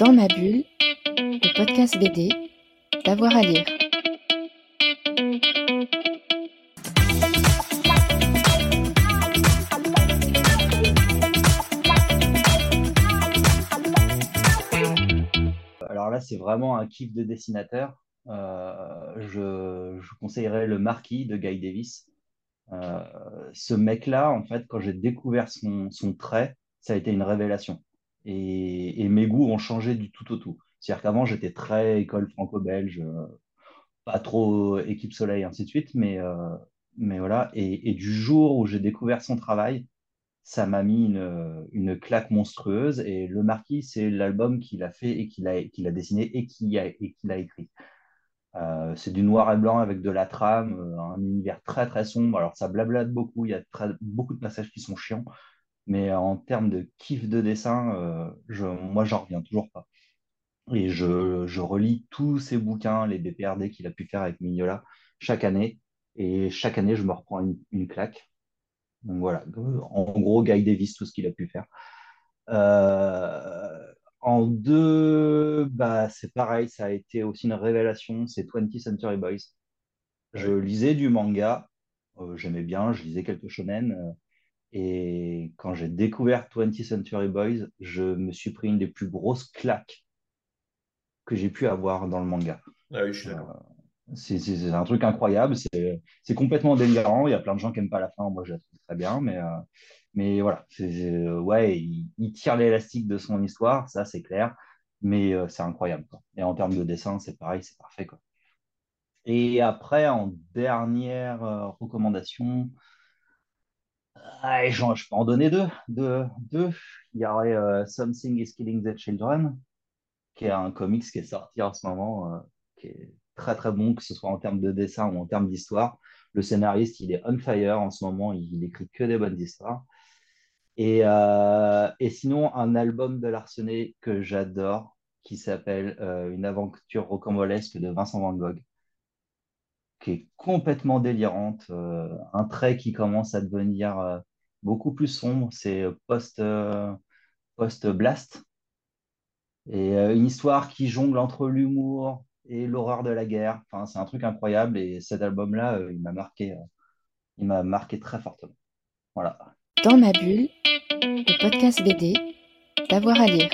Dans ma bulle, le podcast BD, d'avoir à lire. Alors là, c'est vraiment un kiff de dessinateur. Euh, je, je conseillerais Le Marquis de Guy Davis. Euh, ce mec-là, en fait, quand j'ai découvert son, son trait, ça a été une révélation. Et, mes goûts ont changé du tout au tout. C'est-à-dire qu'avant, j'étais très école franco-belge, euh, pas trop équipe soleil, ainsi de suite, mais, euh, mais voilà. Et, du jour où j'ai découvert son travail, ça m'a mis une, une claque monstrueuse. Et Le Marquis, c'est l'album qu'il a fait et qu'il a, qu'il a dessiné et qu'il a, qu'il a écrit. Euh, c'est du noir et blanc avec de la trame, un univers très très sombre. Alors ça blablate beaucoup, il y a très- beaucoup de passages qui sont chiants, mais en termes de kiff de dessin, euh, je, moi j'en reviens toujours pas. Et je, je relis tous ces bouquins, les BPRD qu'il a pu faire avec Mignola, chaque année. Et chaque année, je me reprends une, une claque. Donc voilà, en gros, Guy Davis, tout ce qu'il a pu faire. Euh, en deux, bah, c'est pareil, ça a été aussi une révélation, c'est 20th Century Boys. Je lisais du manga, euh, j'aimais bien, je lisais quelques shonen, euh, et quand j'ai découvert 20th Century Boys, je me suis pris une des plus grosses claques que j'ai pu avoir dans le manga. Ah oui, je suis Euh, d'accord. c'est un truc incroyable, c'est complètement délirant, il y a plein de gens qui n'aiment pas la fin, moi je la trouve très bien, mais, euh, mais voilà, c'est- ouais, il, il tire l'élastique de son histoire, ça c'est clair, mais euh, c'est incroyable, quoi. Et en termes de dessin, c'est pareil, c'est parfait, quoi. Et après, en dernière euh, recommandation, ah, je peux en donner deux, deux, deux. Il y aurait euh, Something is Killing the Children, qui est un comics qui est sorti en ce moment, euh, qui est très très bon, que ce soit en termes de dessin ou en termes d'histoire. Le scénariste, il est on fire en ce moment, il, il écrit que des bonnes histoires. Et, euh, et sinon, un album de Larsenet que j'adore, qui s'appelle euh, Une aventure rocambolesque de Vincent Van Gogh, qui est complètement délirante, un trait qui commence à devenir beaucoup plus sombre, c'est euh, post euh, blast. et euh, une histoire qui jongle entre l'humour et l'horreur de la guerre. Enfin, c'est un truc incroyable et cet album-là, il m'a marqué, il m'a marqué très fortement. Voilà. Dans ma bulle, le podcast BD, d'avoir à lire.